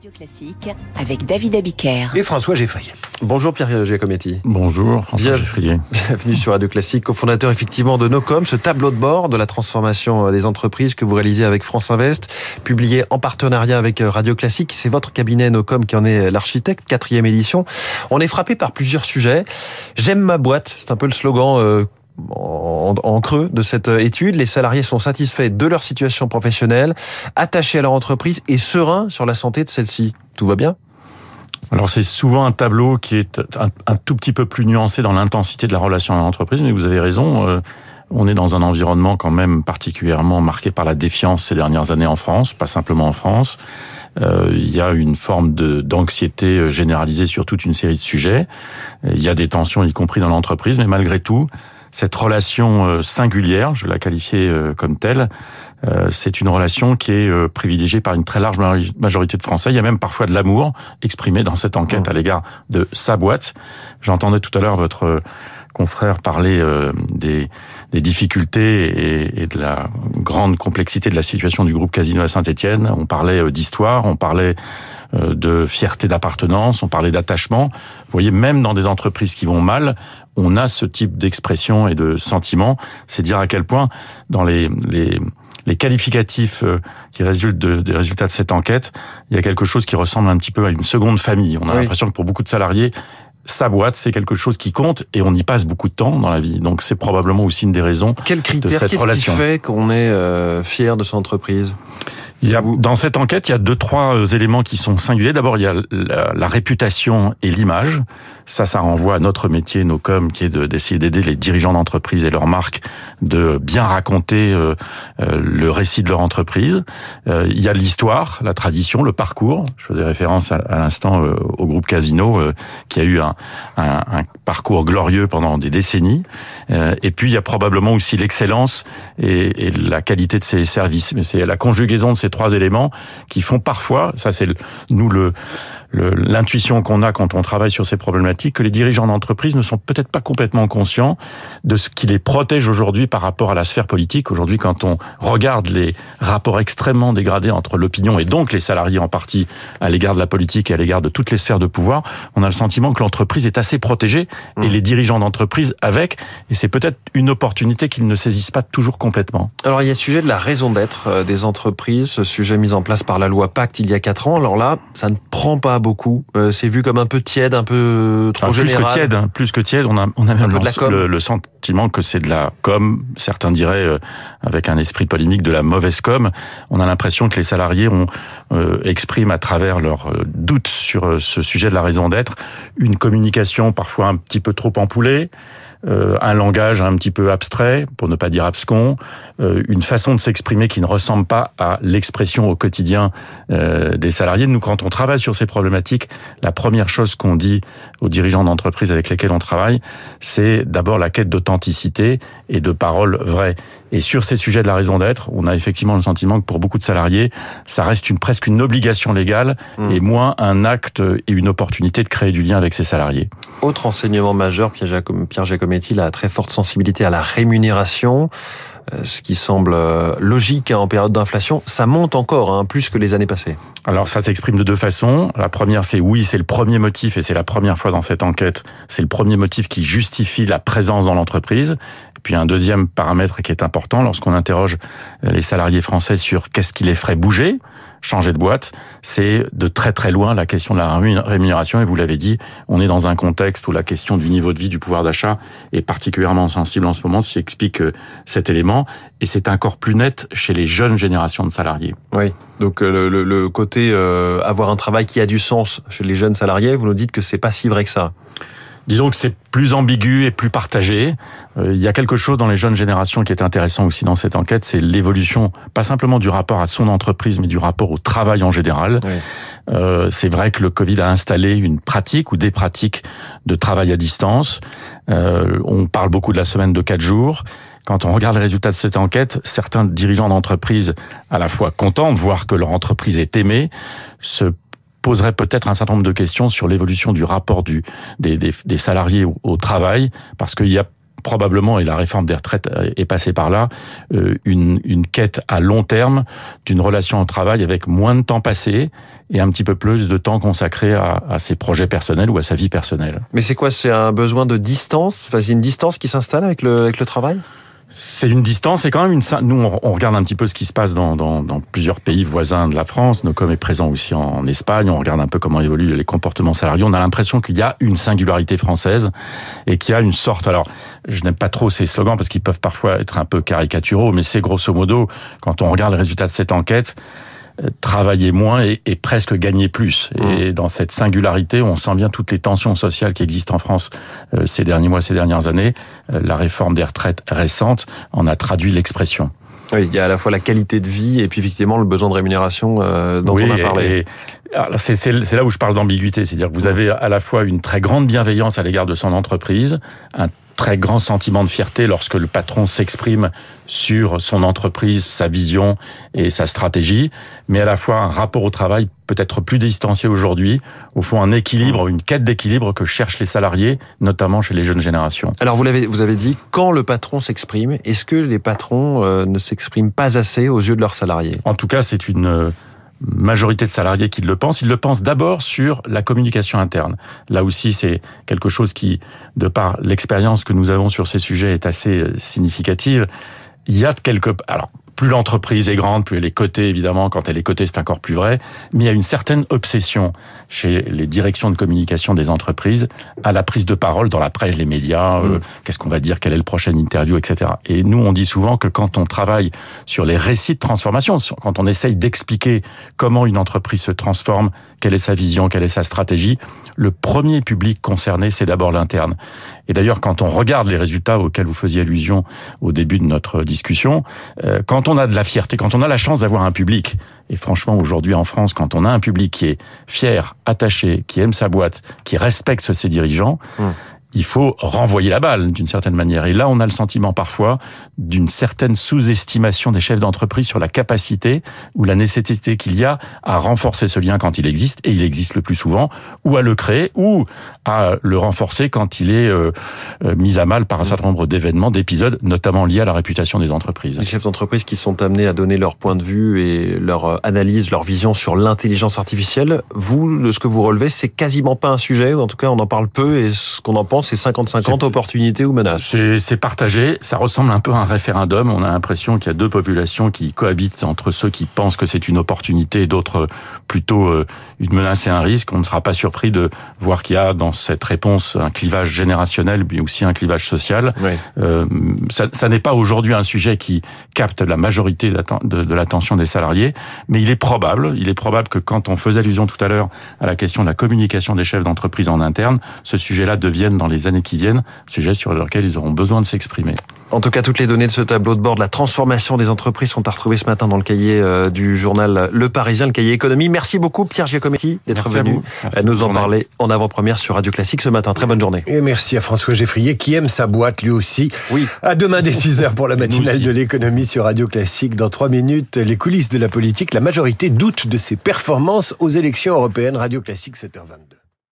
Radio Classique avec David Abiker. Et François Geffrier. Bonjour Pierre Giacometti. Bonjour François Geffrier. Bienvenue sur Radio Classique, cofondateur effectivement de Nocom, ce tableau de bord de la transformation euh, des entreprises que vous réalisez avec France Invest, publié en partenariat avec euh, Radio Classique. C'est votre cabinet Nocom qui en est l'architecte, quatrième édition. On est frappé par plusieurs sujets. J'aime ma boîte, c'est un peu le slogan euh, en, creux de cette étude. Les salariés sont satisfaits de leur situation professionnelle, attachés à leur entreprise et sereins sur la santé de celle-ci. Tout va bien? Alors c'est souvent un tableau qui est un, tout petit peu plus nuancé dans l'intensité de la relation à l'entreprise, mais vous avez raison. Euh, on est dans un environnement quand même particulièrement marqué par la défiance ces dernières années en France, pas simplement en France. Euh, il y a une forme de d'anxiété euh, généralisée sur toute une série de sujets. Il y a des tensions, y compris dans l'entreprise, mais malgré tout, cette relation euh, singulière, je la qualifiais euh, comme telle, euh, c'est une relation qui est privilégiée par une très large majorité de Français. Il y a même parfois de l'amour exprimé dans cette enquête mmh. à l'égard de sa boîte. J'entendais tout à l'heure votre confrère parler des, des difficultés et, de la grande complexité de la situation du groupe Casino à Saint-Étienne. On parlait d'histoire, on parlait de fierté d'appartenance, on parlait d'attachement. Vous voyez, même dans des entreprises qui vont mal, on a ce type d'expression et de sentiment. C'est dire à quel point dans les, les, les qualificatifs euh, qui résultent des résultats de cette enquête, il y a quelque chose qui ressemble un petit peu à une seconde famille. On a l'impression que pour beaucoup de salariés, sa boîte, c'est quelque chose qui compte et on y passe beaucoup de temps dans la vie. Donc c'est probablement aussi une des raisons Quel critère, de cette relation. Qui fait qu'on est euh, fier de son entreprise? Il y a, dans cette enquête, il y a deux, trois euh, éléments qui sont singuliers. D'abord, il y a la, réputation et l'image. Ça, ça renvoie à notre métier, nos coms, qui est d'essayer d'aider les dirigeants d'entreprise et leurs marques de bien raconter euh, euh, le récit de leur entreprise. il y a l'histoire, la tradition, le parcours. Je faisais référence à, l'instant au groupe Casino, qui a eu un, parcours glorieux pendant des décennies. et puis, il y a probablement aussi l'excellence et, et la qualité de ses services. Mais c'est la conjugaison de ces trois éléments qui font parfois, ça c'est nous le l'intuition qu'on a quand on travaille sur ces problématiques, que les dirigeants d'entreprise ne sont peut-être pas complètement conscients de ce qui les protège aujourd'hui par rapport à la sphère politique. Aujourd'hui, quand on regarde les rapports extrêmement dégradés entre l'opinion et donc les salariés en partie à l'égard de la politique et à l'égard de toutes les sphères de pouvoir, on a le sentiment que l'entreprise est assez protégée et mmh. les dirigeants d'entreprise avec, et c'est peut-être une opportunité qu'ils ne saisissent pas toujours complètement. Alors il y a le sujet de la raison d'être euh, des entreprises, ce sujet mis en place par la loi Pacte il y a quatre ans. Alors là, ça ne prend pas beaucoup. Euh, c'est vu comme un peu tiède, un peu trop général. Plus que tiède, hein. plus que tiède, on a, on a même le, sentiment que c'est de la com. Certains diraient, euh, avec un esprit polémique, de la mauvaise com. On a l'impression que les salariés ont, euh, expriment à travers leurs doutes sur ce sujet de la raison d'être une communication parfois un petit peu trop empoulée. Euh, un langage un petit peu abstrait, pour ne pas dire abscon, euh, une façon de s'exprimer qui ne ressemble pas à l'expression au quotidien euh, des salariés. Nous, quand on travaille sur ces problématiques, la première chose qu'on dit aux dirigeants d'entreprise avec lesquels on travaille, c'est d'abord la quête d'authenticité et de paroles vraies. Et sur ces sujets de la raison d'être, on a effectivement le sentiment que pour beaucoup de salariés, ça reste une, presque une obligation légale mmh. et moins un acte et une opportunité de créer du lien avec ses salariés. Autre enseignement majeur, Pierre Giacometti, la très forte sensibilité à la rémunération euh, ce qui semble euh, logique hein, en période d'inflation, ça monte encore, hein, plus que les années passées. Alors ça s'exprime de deux façons. La première, c'est oui, c'est le premier motif, et c'est la première fois dans cette enquête, c'est le premier motif qui justifie la présence dans l'entreprise. Puis un deuxième paramètre qui est important lorsqu'on interroge les salariés français sur qu'est-ce qui les ferait bouger, changer de boîte, c'est de très très loin la question de la rémunération. Et vous l'avez dit, on est dans un contexte où la question du niveau de vie, du pouvoir d'achat est particulièrement sensible en ce moment, ce qui explique euh, cet élément. Et c'est encore plus net chez les jeunes générations de salariés. Oui, donc euh, le, côté euh, avoir un travail qui a du sens chez les jeunes salariés, vous nous dites que c'est pas si vrai que ça. Disons que c'est plus ambigu et plus partagé. Euh, il y a quelque chose dans les jeunes générations qui est intéressant aussi dans cette enquête, c'est l'évolution, pas simplement du rapport à son entreprise, mais du rapport au travail en général. Euh, c'est vrai que le Covid a installé une pratique ou des pratiques de travail à distance. Euh, on parle beaucoup de la semaine de quatre jours. Quand on regarde les résultats de cette enquête, certains dirigeants d'entreprise, à la fois contents de voir que leur entreprise est aimée, se poserait peut-être un certain nombre de questions sur l'évolution du rapport du, des, des, des salariés au, travail, parce qu'il y a probablement, et la réforme des retraites est passée par là, euh, une, une quête à long terme d'une relation au travail avec moins de temps passé et un petit peu plus de temps consacré à, à ses projets personnels ou à sa vie personnelle. Mais c'est quoi? C'est un besoin de distance? Enfin, c'est une distance qui s'installe avec le, avec le travail? C'est une distance, c'est quand même une. Nous, on regarde un petit peu ce qui se passe dans, plusieurs pays voisins de la France. Nocom est présent aussi en Espagne. On regarde un peu comment évoluent les comportements salariés. On a l'impression qu'il y a une singularité française et qu'il y a une sorte. Alors, je n'aime pas trop ces slogans parce qu'ils peuvent parfois être un peu caricaturaux, mais c'est grosso modo quand on regarde les résultats de cette enquête travailler moins et, et, presque gagner plus. Et mmh. dans cette singularité, on sent bien toutes les tensions sociales qui existent en France euh, ces derniers mois, ces dernières années. Euh, la réforme des retraites récente en a traduit l'expression. Oui, il y a à la fois la qualité de vie et puis effectivement le besoin de rémunération euh, dont on a parlé. C'est là où je parle d'ambiguïté, c'est-à-dire que vous avez à la fois une très grande bienveillance à l'égard de son entreprise, un très grand sentiment de fierté lorsque le patron s'exprime sur son entreprise, sa vision et sa stratégie, mais à la fois un rapport au travail peut-être plus distancié aujourd'hui, au fond un équilibre, une quête d'équilibre que cherchent les salariés, notamment chez les jeunes générations. Alors vous l'avez vous avez dit quand le patron s'exprime, est-ce que les patrons euh, ne s'expriment pas assez aux yeux de leurs salariés? En tout cas, c'est une majorité de salariés qui le pensent. Ils le pensent d'abord sur la communication interne. Là aussi, c'est quelque chose qui, de par l'expérience que nous avons sur ces sujets, est assez euh, significative. Il y a de quelques... Alors, plus l'entreprise est grande, plus elle est cotée, évidemment. Quand elle est cotée, c'est encore plus vrai. Mais il y a une certaine obsession chez les directions de communication des entreprises à la prise de parole dans la presse, les médias. Euh, mm. Qu'est-ce qu'on va dire Quelle est le prochaine interview, etc. Et nous, on dit souvent que quand on travaille sur les récits de transformation, quand on essaye d'expliquer comment une entreprise se transforme, quelle est sa vision, quelle est sa stratégie, le premier public concerné, c'est d'abord l'interne. Et d'ailleurs, quand on regarde les résultats auxquels vous faisiez allusion au début de notre discussion, euh, quand on a de la fierté, quand on a la chance d'avoir un public, et franchement aujourd'hui en France, quand on a un public qui est fier, attaché, qui aime sa boîte, qui respecte ses dirigeants, hum il faut renvoyer la balle d'une certaine manière. Et là, on a le sentiment parfois d'une certaine sous-estimation des chefs d'entreprise sur la capacité ou la nécessité qu'il y a à renforcer ce lien quand il existe, et il existe le plus souvent, ou à le créer, ou à le renforcer quand il est euh, euh, mis à mal par un certain nombre d'événements, d'épisodes, notamment liés à la réputation des entreprises. Les chefs d'entreprise qui sont amenés à donner leur point de vue et leur euh, analyse, leur vision sur l'intelligence artificielle, vous, de ce que vous relevez, c'est quasiment pas un sujet, ou en tout cas on en parle peu, et ce qu'on en pense, c'est 50-50 opportunités ou menaces C'est partagé. Ça ressemble un peu à un référendum. On a l'impression qu'il y a deux populations qui cohabitent entre ceux qui pensent que c'est une opportunité et d'autres plutôt euh, une menace et un risque. On ne sera pas surpris de voir qu'il y a dans cette réponse un clivage générationnel, mais aussi un clivage social. Euh, ça, ça n'est pas aujourd'hui un sujet qui capte la majorité de, de l'attention des salariés, mais il est probable, il est probable que quand on faisait allusion tout à l'heure à la question de la communication des chefs d'entreprise en interne, ce sujet-là devienne dans les années qui viennent, sujet sur lequel ils auront besoin de s'exprimer. En tout cas, toutes les données de ce tableau de bord de la transformation des entreprises sont à retrouver ce matin dans le cahier euh, du journal Le Parisien, le cahier économie. Merci beaucoup Pierre Giacometti d'être venu à nous en parler en avant-première sur Radio Classique ce matin. Très bonne journée. Et merci à François Geffrier qui aime sa boîte lui aussi. Oui. À demain dès 6h pour la matinale de l'économie sur Radio Classique. Dans 3 minutes, les coulisses de la politique. La majorité doute de ses performances aux élections européennes. Radio Classique 7h22.